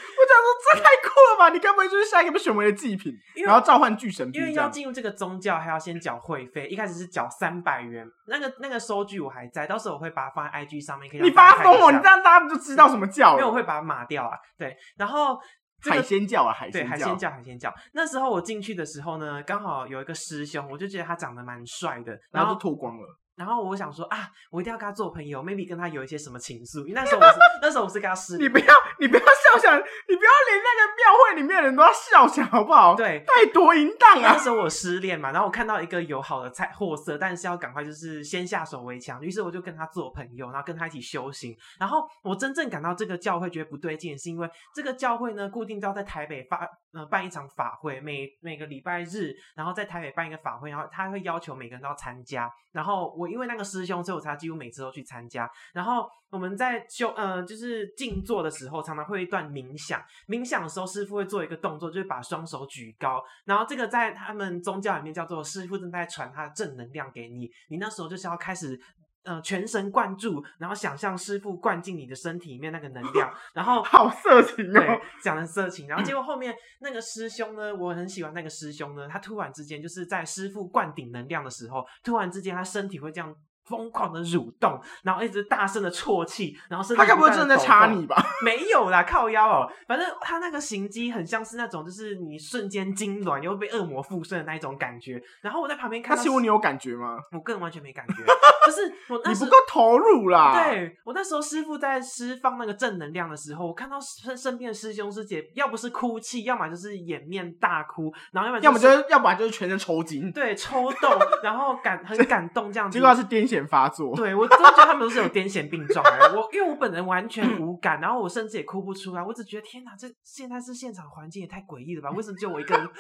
这太酷了吧？你该不会就是下一个被选为的祭品，然后召唤巨神因为？要进入这个宗教，还要先缴会费，一开始是缴三百元，那个那个收据我还在，到时候我会把它放在 IG 上面，可以你发疯哦！你这样大家不就知道什么教了？因为我会把它码掉啊。对，然后、这个海鲜教啊，海对，鲜海鲜教，海鲜教。那时候我进去的时候呢，刚好有一个师兄，我就觉得他长得蛮帅的，然后然后就脱光了。然后我想说啊，我一定要跟他做朋友，maybe 跟他有一些什么情愫。因为那时候我是那时候我是跟他失你不要，你不要笑想，你不要连那个庙会里面的人都要笑想，好不好？，对。太多淫荡啊！那时候我失恋嘛，然后我看到一个友好的菜货色，但是要赶快就是先下手为强，于是我就跟他做朋友，然后跟他一起修行。然后我真正感到这个教会觉得不对劲，是因为这个教会呢固定都要在台北发呃办一场法会，每每个礼拜日，然后在台北办一个法会，然后他会要求每个人都要参加。然后我因为那个师兄，所以我才几乎每次都去参加。然后我们在修呃就是静坐的时候，常常会一段冥想。冥想的时候，师傅会做一个动作，就是把双手举高，然后这个在他们宗教里面叫做师傅正在传他的正能量给你，你那时候就是要开始。呃，全神贯注，然后想象师傅灌进你的身体里面那个能量，然后好色情对哦！讲的色情，然后结果后面 那个师兄呢，我很喜欢那个师兄呢，他突然之间就是在师傅灌顶能量的时候，突然之间他身体会这样疯狂的蠕动，然后一直大声的啜泣，然后身体他该不会断地真的在插你吧？没有啦，靠腰哦。反正他那个行迹很像是那种，就是你瞬间痉挛又被恶魔附身的那一种感觉。然后我在旁边看到，那请问你有感觉吗？我个人完全没感觉，就是我那时你不够投入啦。，对我那时候师傅在释放那个正能量的时候，我看到身身边的师兄师姐，要不是哭泣，要么就是掩面大哭，然后要么要么就是是，要不然就是全身抽筋。对抽动，然后感很感动这样子。结果他是癫痫发作。对我真的觉得他们都是有癫痫病状的。我 因为我本人完全 无感，然后我甚至也哭不出来，我只觉得天哪，这现在是现场环境也太诡异了吧？为什么只有我一个人？为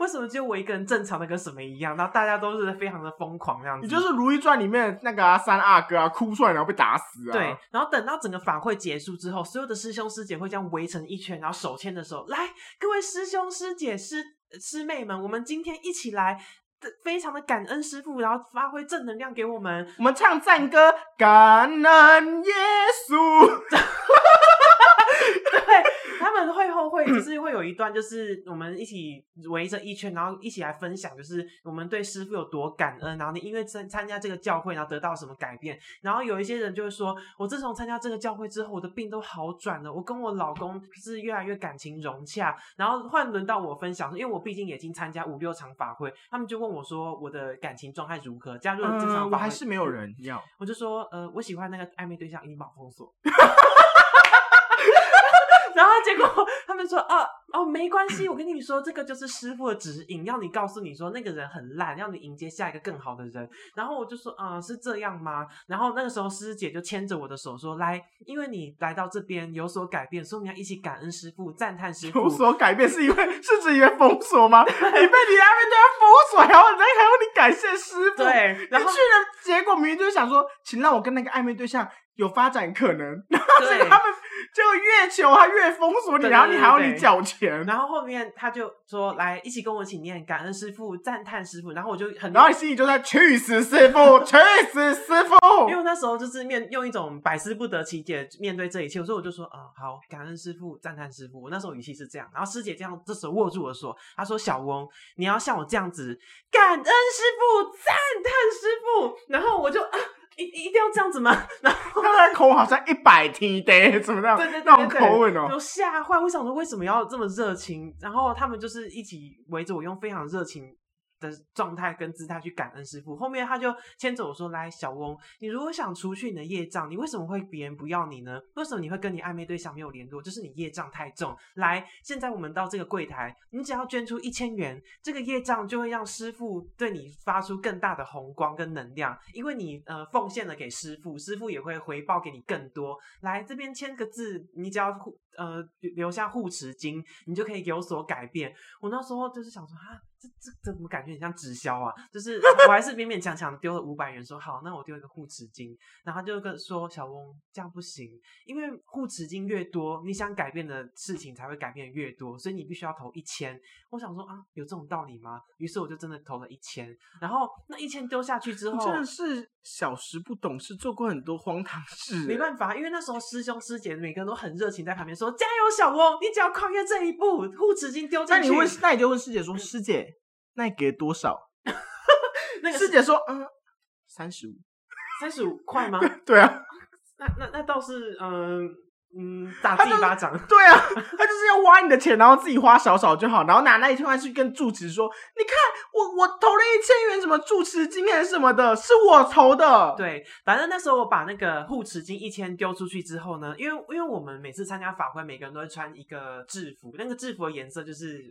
为什么只有我一个人正常的跟什么一样？然后大家都是非常的疯狂这样子。你就是《如懿传》里面那个、啊、三阿哥啊，哭出来然后被打死啊。对，，然后等到整个法会结束之后，所有的师兄师姐会这样围成一圈，然后手牵着手，来，各位师兄师姐师师妹们，我们今天一起来。非常的感恩师傅，然后发挥正能量给我们。我们唱赞歌，感恩耶稣。对，他们会后会就是会有一段，就是我们一起围着一圈，然后一起来分享，就是我们对师傅有多感恩，然后你因为参参加这个教会，然后得到什么改变。然后有一些人就会说，我自从参加这个教会之后，我的病都好转了，我跟我老公是越来越感情融洽。然后换轮到我分享，因为我毕竟已经参加五六场法会，他们就问我说我的感情状态如何，加入了这场法嗯，会，我还是没有人要。我就说，呃，我喜欢那个暧昧对象已经把我封锁。然后结果 他们说，哦哦，没关系，我跟你说，这个就是师傅的指引，要你告诉你说那个人很烂，要你迎接下一个更好的人。然后我就说，啊、是这样吗？然后那个时候师姐就牵着我的手说，来，因为你来到这边有所改变，所以我们要一起感恩师傅，赞叹师傅有。所改变是因为是指因为封锁吗？你被你暧昧对象封锁，然后人家还要你感谢师傅？对，你然后去了结果明明就是想说，请让我跟那个暧昧对象有发展可能，然后所以他们就越求他越封锁你，对对然后你还要你缴钱，然后后面他就说，来一起跟我一起念感恩师傅，赞叹师傅。然后我就很然后你心里就在去死师傅，去死师傅。因为那时候就是面用一种百思不得其解面对这一切，所以我就说，嗯，好，感恩师傅，赞叹师傅。我那时候语气是这样，然后师姐这样这时候握住我说，她说小翁，你要像我这样子，感恩师傅，赞叹师傅。然后我就啊，一一定要这样子吗？然后他的口吻好像一百 T 的，怎么样？对对对那种对口吻哦、就吓坏。我想说为什么要这么热情？然后他们就是一起围着我，用非常热情的状态跟姿态去感恩师傅。后面他就牵着我说：“来，小翁，你如果想除去你的业障，你为什么会别人不要你呢？为什么你会跟你暧昧对象没有联络？就是你业障太重。来，现在我们到这个柜台，你只要捐出一千元，这个业障就会让师傅对你发出更大的红光跟能量，因为你呃奉献了给师傅，师傅也会回报给你更多。来这边签个字，你只要呃留下护持金，你就可以有所改变。我那时候就是想说啊，这这这怎么感觉很像直销啊？就是我还是勉勉强强丢了五百元，说好，那我丢一个护持金。然后他就跟说小翁这样不行，因为护持金越多，你想改变的事情才会改变越多，所以你必须要投一千。我想说啊，有这种道理吗？于是我就真的投了一千。然后那一千丢下去之后，你真的是小时不懂事，做过很多荒唐事。没办法，因为那时候师兄师姐每个人都很热情，在旁边说：“加油，小翁，你只要跨越这一步，护持金丢进去。”那你问，那你就问师姐说：“师姐，那你给多少 那？”个师姐说：“嗯，三十五。三十五块吗？” 对啊，那那那倒是，嗯嗯，打自己一巴掌。对啊，他就是要挖你的钱，然后自己花少少就好，然后拿那一千块去跟住持说：“你看，我我投了一千元，什么住持金还是什么的，是我投的。”，对，反正那时候我把那个护持金一千丢出去之后呢，因为因为我们每次参加法会，每个人都会穿一个制服，那个制服的颜色就是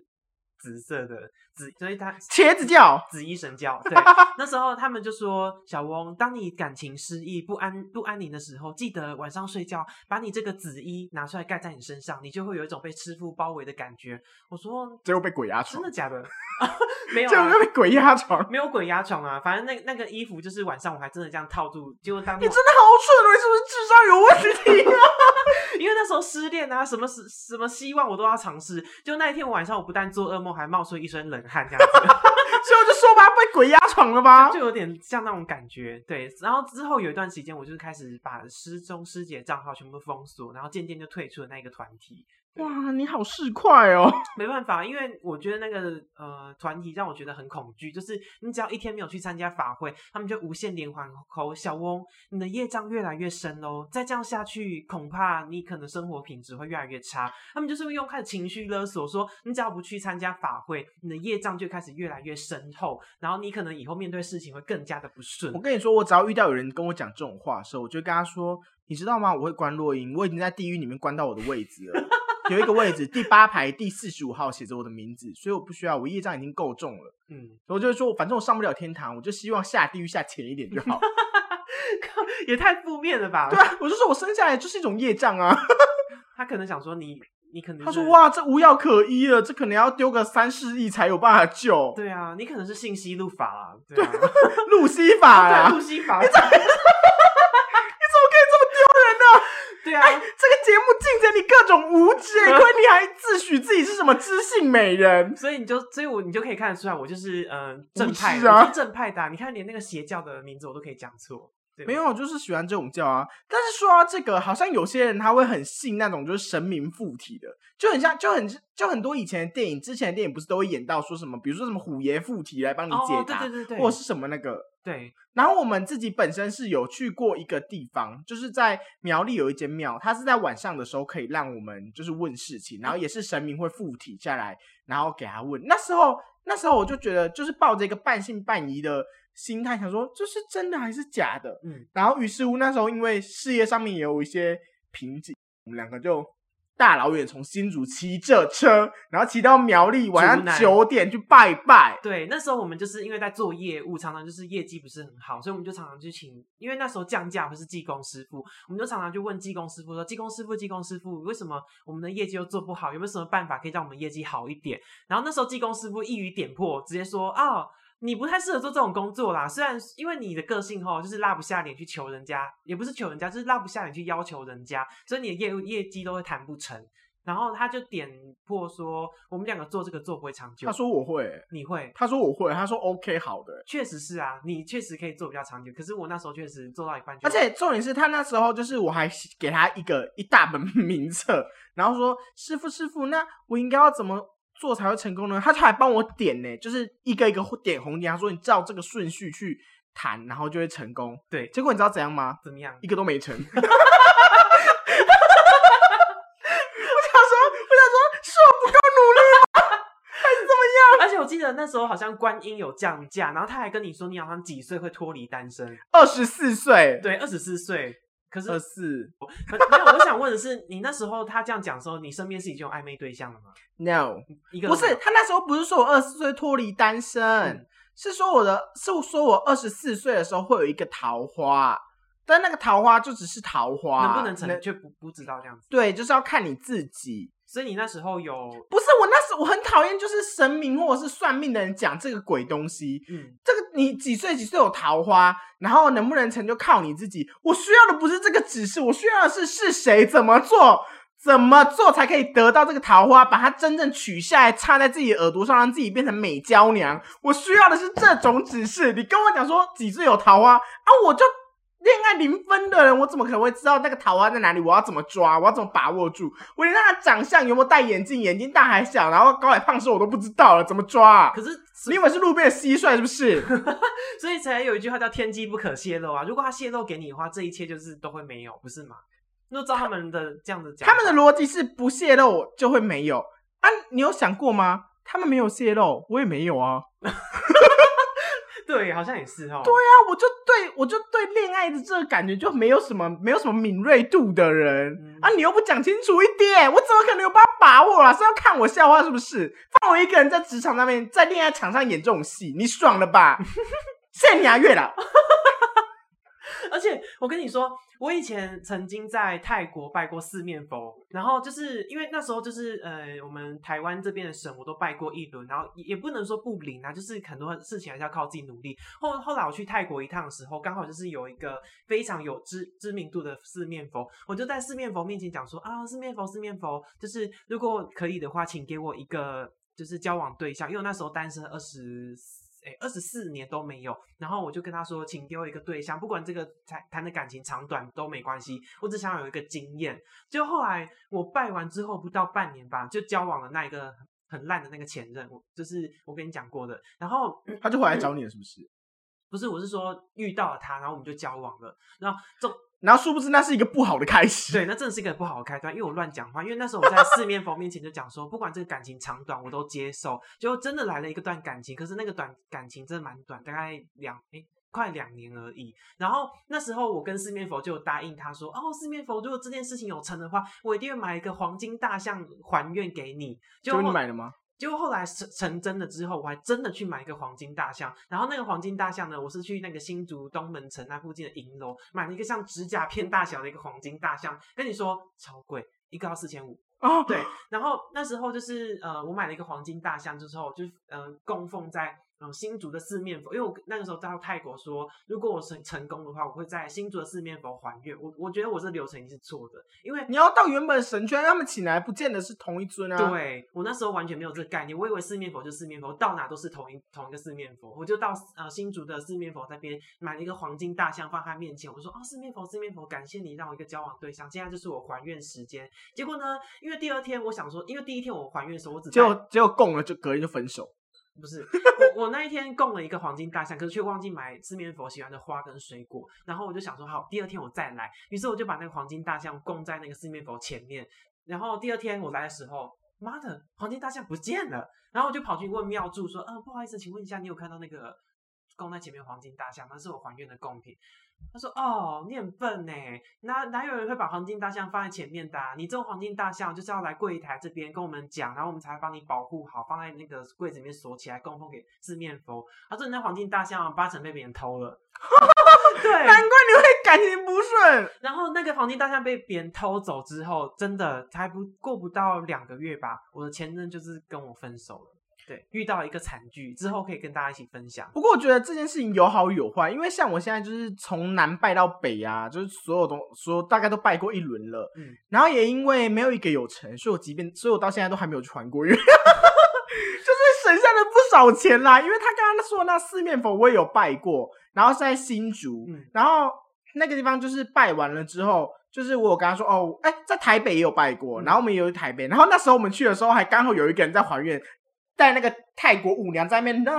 紫色的紫，所以他茄子叫。紫衣神教。对，那时候他们就说：“小翁，当你感情失意、不安、不安宁的时候，记得晚上睡觉，把你这个紫衣拿出来盖在你身上，你就会有一种被师傅包围的感觉。”我说最后被鬼压：“床真的，假的？没有、结果啊。”被鬼压床。没有鬼压床啊，反正那那个衣服就是晚上我还真的这样套住，结果当你真的好蠢哦！你是不是智商有问题啊？因为那时候失恋啊，什么什什么希望我都要尝试。就那一天晚上，我不但做噩梦，还冒出一身冷汗，这样子。所以我就说吧，被鬼压床了吧？就有点像那种感觉，对。然后之后有一段时间，我就是开始把师兄师姐账号全部封锁，然后渐渐就退出了那个团体。哇，你好市侩哦！没办法，因为我觉得那个呃团体让我觉得很恐惧，就是你只要一天没有去参加法会，他们就无限连环扣小翁，你的业障越来越深喽，再这样下去，恐怕你可能生活品质会越来越差。他们就是会用开始情绪勒索，说你只要不去参加法会，你的业障就开始越来越深厚，然后你可能以后面对事情会更加的不顺我。跟你说，我只要遇到有人跟我讲这种话的时候，我就跟他说：“你知道吗？我会关落音，我已经在地狱里面关到我的位置了。有一个位置，第八排第四十五号写着我的名字，所以我不需要，我业障已经够重了。嗯，我就会说，反正我上不了天堂，我就希望下地狱下浅一点就好。也太负面了吧？对啊，我就说我生下来就是一种业障啊。他可能想说你，你可能他说：哇，这无药可医了，这可能要丢个三四亿才有办法救。对啊，你可能是信息路法啦，对啊，路西法啦，对，路西法？对啊，哎，这个节目竞争你各种无知，哎，亏你还自诩自己是什么知性美人。所以你就，所以我你就可以看得出来，我就是呃正派，无知啊。我是正派的啊、你看连那个邪教的名字我都可以讲错，没有，我就是喜欢这种叫啊。但是说到这个，好像有些人他会很信那种就是神明附体的，就很像，就很就很多以前的电影，之前的电影不是都会演到说什么，比如说什么虎爷附体来帮你解哦，对答，对对对，或者是什么那个。对，然后我们自己本身是有去过一个地方，就是在苗栗有一间庙，它是在晚上的时候可以让我们就是问事情，然后也是神明会附体下来，然后给他问。那时候那时候我就觉得就是抱着一个半信半疑的心态，想说这是真的还是假的。嗯，然后于是乎那时候因为事业上面也有一些瓶颈，我们两个就大老远从新竹骑着车，然后骑到苗栗，晚上九点去拜拜。对，那时候我们就是因为在做业务，常常就是业绩不是很好，所以我们就常常去请，因为那时候降价不是技工师傅，我们就常常去问技工师傅说：“技工师傅，技工师傅，为什么我们的业绩又做不好？有没有什么办法可以让我们业绩好一点？”然后那时候技工师傅一语点破，直接说：“啊。”你不太适合做这种工作啦，虽然因为你的个性吼，就是拉不下脸去求人家，也不是求人家，就是拉不下脸去要求人家，所以你的业务业绩都会谈不成。然后他就点破说，我们两个做这个做不会长久。他说我会，你会，他说我会，他说 OK 好的。确实是啊，你确实可以做比较长久。可是我那时候确实做到一半就，而且重点是他那时候就是我还给他一个一大本 名册，然后说师傅师傅，那我应该要怎么做才会成功呢？他还帮我点呢，就是一个一个点红点，他说你照这个顺序去弹，然后就会成功。对，结果你知道怎样吗？怎么样？一个都没成。我想说，我想说，是我不够努力吗？还是怎么样？而且我记得那时候好像观音有降价，然后他还跟你说你好像几岁会脱离单身，二十四岁，对，二十四岁。可是二四没有，我想问的是，你那时候他这样讲的时候，你身边是已经有暧昧对象了吗？，no，一个不是他那时候不是说我二十四岁脱离单身，嗯是说我的是说我二十四岁的时候会有一个桃花，但那个桃花就只是桃花，能不能成却不不知道这样子。对，就是要看你自己。所以你那时候有不是我那时我很讨厌，就是神明或者是算命的人讲这个鬼东西。嗯，这个你几岁几岁有桃花，然后能不能成就靠你自己。我需要的不是这个指示，我需要的是是谁怎么做，怎么做才可以得到这个桃花，把它真正取下来插在自己耳朵上，让自己变成美娇娘。我需要的是这种指示。你跟我讲说几岁有桃花啊，我就。恋爱零分的人，我怎么可能会知道那个桃花在哪里？我要怎么抓？我要怎么把握住？我连他的长相有没有戴眼镜，眼睛大还小，然后高矮胖瘦我都不知道了，怎么抓、啊？可是你以为是路边的蟋蟀是不是？所以才有一句话叫“天机不可泄露”啊！如果他泄露给你的话，这一切就是都会没有，不是吗？如果照他们的这样子讲，他们的逻辑是不泄露就会没有 啊？你有想过吗？他们没有泄露，我也没有啊。对，好像也是哦。对啊，我就对我就对恋爱的这个感觉就没有什么没有什么敏锐度的人、嗯啊！你又不讲清楚一点，我怎么可能有办法把握啊？是要看我笑话是不是？放我一个人在职场上面，在恋爱场上演这种戏，你爽了吧？谢谢你啊，月老。而且我跟你说，我以前曾经在泰国拜过四面佛，然后就是因为那时候就是呃，我们台湾这边的神我都拜过一轮，然后也不能说不灵啊，就是很多事情还是要靠自己努力。后后来我去泰国一趟的时候，刚好就是有一个非常有知知名度的四面佛，我就在四面佛面前讲说啊，四面佛，四面佛，就是如果可以的话，请给我一个就是交往对象，因为那时候单身二十。哎，二十四年都没有，然后我就跟他说，请给我一个对象，不管这个谈谈的感情长短都没关系，我只想有一个经验。就后来我拜完之后不到半年吧，就交往了那一个很烂的那个前任，我就是我跟你讲过的。然后他就回来找你了，是不是？不是，我是说遇到了他，然后我们就交往了。然后这然后殊不知那是一个不好的开始。对，那真的是一个不好的开端，因为我乱讲话。因为那时候我在四面佛面前就讲说，不管这个感情长短，我都接受。就真的来了一个段感情，可是那个短感情真的蛮短，大概两诶快两年而已。然后那时候我跟四面佛就答应他说，哦，四面佛，如果这件事情有成的话，我一定会买一个黄金大象还愿给你。结果你买了吗？结果后来成成真了之后，我还真的去买一个黄金大象。然后那个黄金大象呢，我是去那个新竹东门城那附近的银楼买了一个像指甲片大小的一个黄金大象。跟你说超贵，一个要四千五。哦，对，然后那时候就是呃，我买了一个黄金大象之后，就呃供奉在嗯新竹的四面佛，因为我那个时候到泰国说，如果我成成功的话，我会在新竹的四面佛还愿。我我觉得我这流程已经是错的，因为你要到原本神圈，他们请来不见得是同一尊啊。，对我那时候完全没有这个概念，我以为四面佛就四面佛，到哪都是同一同一个四面佛。我就到呃新竹的四面佛那边买了一个黄金大象放在他面前，我说哦四面佛四面佛，感谢你让我一个交往对象，现在就是我还愿时间。结果呢，因为第二天我想说，因为第一天我还愿的时候我只带结果结果供了就隔天就分手。不是我那一天供了一个黄金大象，可是却忘记买四面佛喜欢的花跟水果，然后我就想说好，第二天我再来，于是我就把那个黄金大象供在那个四面佛前面，然后第二天我来的时候，妈的，黄金大象不见了，然后我就跑去问庙祝说，呃，不好意思，请问一下，你有看到那个供在前面黄金大象，那是我还愿的贡品。他说：“哦，你很笨呢，哪哪有人会把黄金大象放在前面的？你这种黄金大象就是要来柜台这边跟我们讲，然后我们才会帮你保护好，放在那个柜子里面锁起来，供奉给四面佛。他说你那黄金大象八成被别人偷了，对，难怪你会感情不顺。然后那个黄金大象被别人偷走之后，真的才不过不到两个月吧，我的前任就是跟我分手了。”对，遇到一个惨剧之后，可以跟大家一起分享。不过我觉得这件事情有好有坏，因为像我现在就是从南拜到北啊，就是所有东所有大概都拜过一轮了。嗯，然后也因为没有一个有成，所以我即便所以我到现在都还没有传过愿，就是省下了不少钱啦。因为他刚刚说那四面佛我也有拜过，然后是在新竹，然后那个地方就是拜完了之后，就是我有跟他说哦，哎，在台北也有拜过，然后我们也有台北，然后那时候我们去的时候还刚好有一个人在还愿。带那个泰国舞娘在那边，在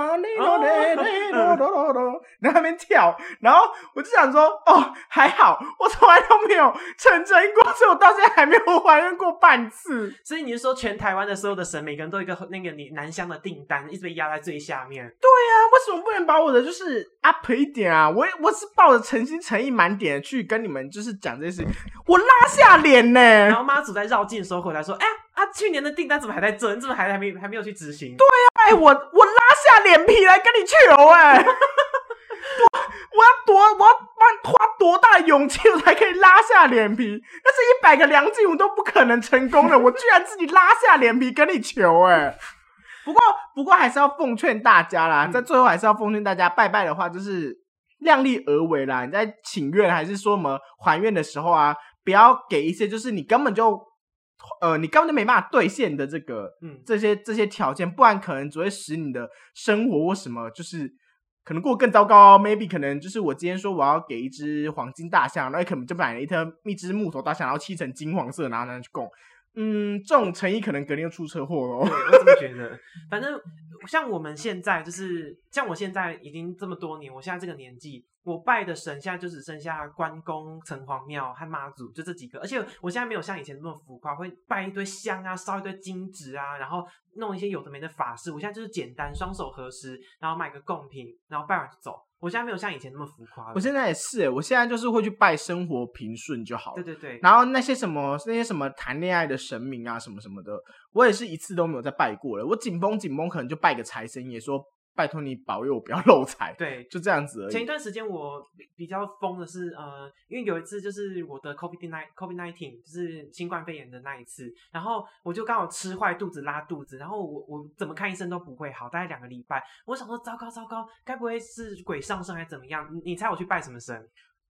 那边跳，然后我就想说，哦，还好，我从来都没有成真过，所以我到现在还没有怀孕过半次。所以你是说，全台湾的所有的神，每个人都一个那个你南香的订单，一直被压在最下面？对呀，为什么不能把我的就是 up 一点啊？我我是抱着诚心诚意满点去跟你们就是讲这些事情，我拉下脸呢。然后妈祖在绕境的时候回来说，哎。他去年的订单怎么还在这？你怎么还还没还没有去执行？对呀，哎，我我拉下脸皮来跟你求，哎，我我要多我要花多大的勇气我才可以拉下脸皮？那是一百个梁静茹都不可能成功的，我居然自己拉下脸皮跟你求，哎，不过不过还是要奉劝大家啦，在最后还是要奉劝大家，拜拜的话就是量力而为啦。你在请愿还是说什么还愿的时候啊，不要给一些就是你根本就。呃，你根本就没办法兑现的这个，嗯，这些这些条件，不然可能只会使你的生活或什么，就是可能过更糟糕。Maybe 可能就是我今天说我要给一只黄金大象，那可能就买了一头一只木头大象，然后漆成金黄色，然后拿去供。嗯，这种诚意可能隔天又出车祸喽。我怎么觉得。反正像我们现在，就是像我现在已经这么多年，我现在这个年纪。我拜的神现在就只剩下关公、城隍庙和妈祖，就这几个。而且我现在没有像以前那么浮夸，会拜一堆香啊，烧一堆金纸啊，然后弄一些有的没的法事。我现在就是简单，双手合十，然后买个贡品，然后拜完就走。我现在没有像以前那么浮夸。我现在也是，我现在就是会去拜生活平顺就好了。对对对。然后那些什么那些什么谈恋爱的神明啊，什么什么的，我也是一次都没有再拜过了。我紧绷紧绷，可能就拜个财神爷说。拜托你保佑我不要 漏财，对，就这样子而已。前一段时间我比较疯的是，呃，因为有一次就是我的 COVID nine COVID nineteen，就是新冠肺炎的那一次，然后我就刚好吃坏肚子拉肚子，然后我我怎么看医生都不会好，大概两个礼拜。我想说糟糕糟糕，该不会是鬼上身还是怎么样？你猜我去拜什么神？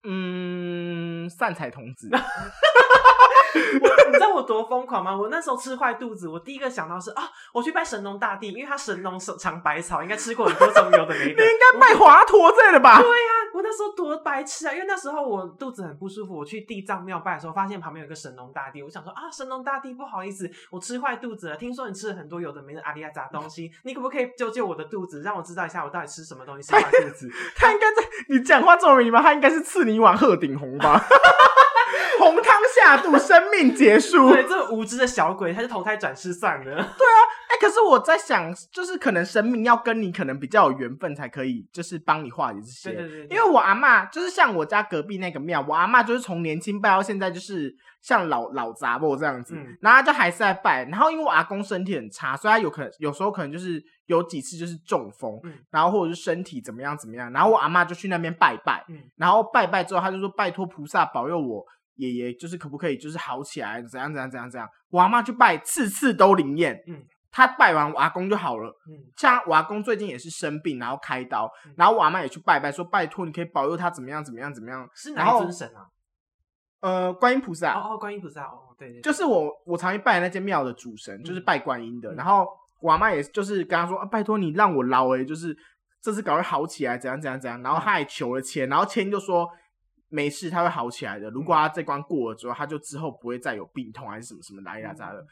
嗯，善财童子。我 你知道我多疯狂吗？我那时候吃坏肚子，我第一个想到是啊，我去拜神农大帝，因为他神农尝百草，应该吃过很多种有的没的。你应该拜华佗这的吧？对呀，我那时候多白痴啊！因为那时候我肚子很不舒服，我去地藏庙拜的时候，发现旁边有个神农大帝，我想说啊，神农大帝不好意思，我吃坏肚子了。听说你吃了很多有的没的阿里亚杂东西，你可不可以救救我的肚子，让我知道一下我到底吃什么东西吃坏肚子？他应该在你讲话这么明白，他应该是赐你一碗鹤顶红吧？红汤下肚，生命结束。对，这无知的小鬼，他就投胎转世算了。对啊，哎，可是我在想，就是可能神明要跟你可能比较有缘分，才可以就是帮你化解这些。对对对。因为我阿妈就是像我家隔壁那个庙，我阿妈就是从年轻拜到现在，就是像老老杂婆这样子，然后就还是在拜。然后因为我阿公身体很差，所以他有可能有时候可能就是有几次就是中风，然后或者是身体怎么样怎么样，然后我阿妈就去那边拜拜，然后拜拜之后，他就说拜托菩萨保佑我。爷爷就是可不可以就是好起来怎样怎样怎样怎样？我阿妈去拜，次次都灵验。嗯，他拜完我阿公就好了。嗯，像我阿公最近也是生病，然后开刀，然后我阿妈也去拜拜，说拜托你可以保佑他怎么样怎么样怎么样。是哪尊神啊？呃，观音菩萨。哦哦，观音菩萨。哦，对对。就是我我常去拜那间庙的主神，就是拜观音的。然后我阿妈也就是跟他说啊，拜托你让我捞哎，就是这次赶快好起来，怎样怎样怎样。然后他也求了签，然后签就说。没事，他会好起来的。如果他这关过了之后，他就之后不会再有病痛还是什么什么来呀咋的，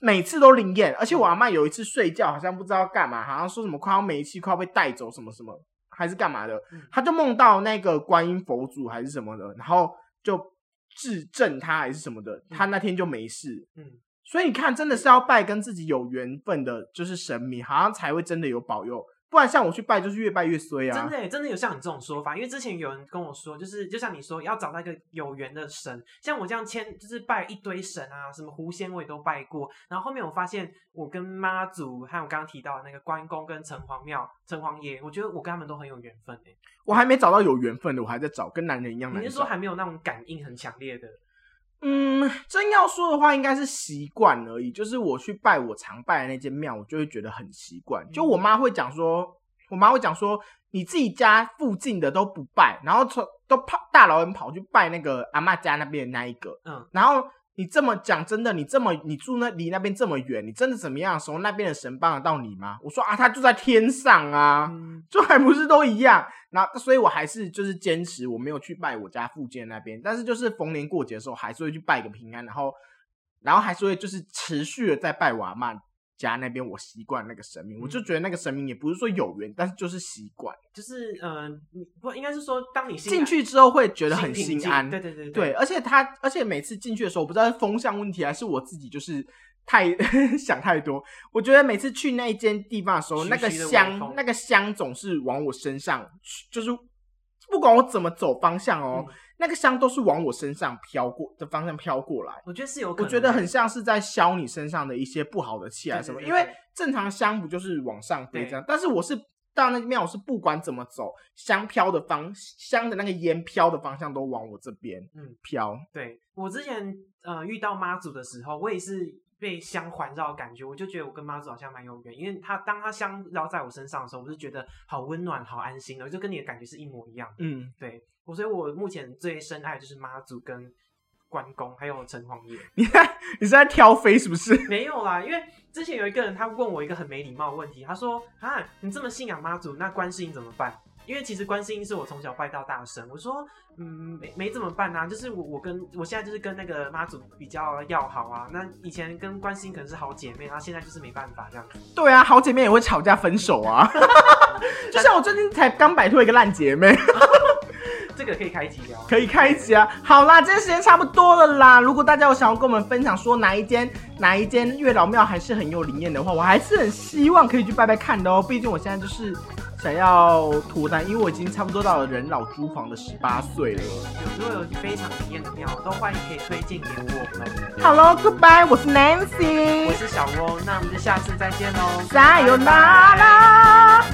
每次都灵验。而且我阿妈有一次睡觉，好像不知道干嘛，好像说什么快要煤气，快要被带走什么什么，还是干嘛的，他就梦到那个观音佛祖还是什么的，然后就治正他还是什么的，他那天就没事。嗯，所以你看，真的是要拜跟自己有缘分的，就是神明，好像才会真的有保佑。不然像我去拜就是越拜越衰啊。真的耶真的有像你这种说法，因为之前有人跟我说，就是就像你说，要找到一个有缘的神，像我这样签，就是拜一堆神啊，什么狐仙我也都拜过，然后后面我发现我跟妈祖，还有我刚刚提到的那个关公跟城隍庙、城隍爷，我觉得我跟他们都很有缘分诶。我还没找到有缘分的，我还在找，跟男人一样。你是说还没有那种感应很强烈的？嗯，真要说的话，应该是习惯而已。就是我去拜我常拜的那间庙，我就会觉得很习惯。就我妈会讲说，我妈会讲说，你自己家附近的都不拜，然后从都跑大老远跑去拜那个阿嬷家那边的那一个。嗯，然后你这么讲，真的，你这么你住那离那边这么远，你真的怎么样的时候，那边的神帮得到你吗？我说啊，他就在天上啊。嗯 就还不是都一样。那所以我还是就是坚持，我没有去拜我家附近的那边，但是就是逢年过节的时候，还是会去拜个平安，然后然后还是会就是持续的在拜我阿嬷家那边，我习惯那个神明，我就觉得那个神明也不是说有缘，但是就是习惯。就是嗯、呃你不应该是说，当你进去之后会觉得很心安，对对对对，而且他，而且每次进去的时候，我不知道是风向问题还是我自己就是太 想太多。我觉得每次去那一间地方的时候，徐那个香，那个香总是往我身上，就是不管我怎么走方向哦，嗯那个香都是往我身上飘过的方向飘过来。我觉得是有可能，我觉得很像是在消你身上的一些不好的气啊什么，对对对因为正常香不就是往上飞这样，但是我是到那个庙，我是不管怎么走，香飘的方香的那个烟飘的方向都往我这边嗯飘。对我之前呃遇到妈祖的时候，我也是被香环绕的感觉，我就觉得我跟妈祖好像蛮有缘，因为他当他香绕在我身上的时候，我就觉得好温暖、好安心的，就跟你的感觉是一模一样。嗯，对，我所以我目前最深爱的就是妈祖跟关公，还有城隍爷。你看你是在挑飞是不是？没有啦，因为之前有一个人他问我一个很没礼貌的问题，他说：“啊，你这么信仰妈祖，那观世音怎么办？”因为其实观世音是我从小拜到大的神。我说：“嗯，没没怎么办啊，就是我我跟我现在就是跟那个妈祖比较要好啊。那以前跟观世音可能是好姐妹，然后现在就是没办法这样子。对啊，好姐妹也会吵架分手啊。就像我最近才刚摆脱一个烂姐妹，这个可以开集聊。可以开一集啊。好啦，今天时间差不多了啦。如果大家有想要跟我们分享说哪一间哪一间月老庙还是很有灵验的话，我还是很希望可以去拜拜看的哦。毕竟我现在就是想要脱单，因为我已经差不多到了人老珠黄的十八岁了。有如果有非常体验的庙，都欢迎可以推荐给我们。Hello，Goodbye，我是 Nancy，我是小翁，那我们就下次再见喽。加油啦啦！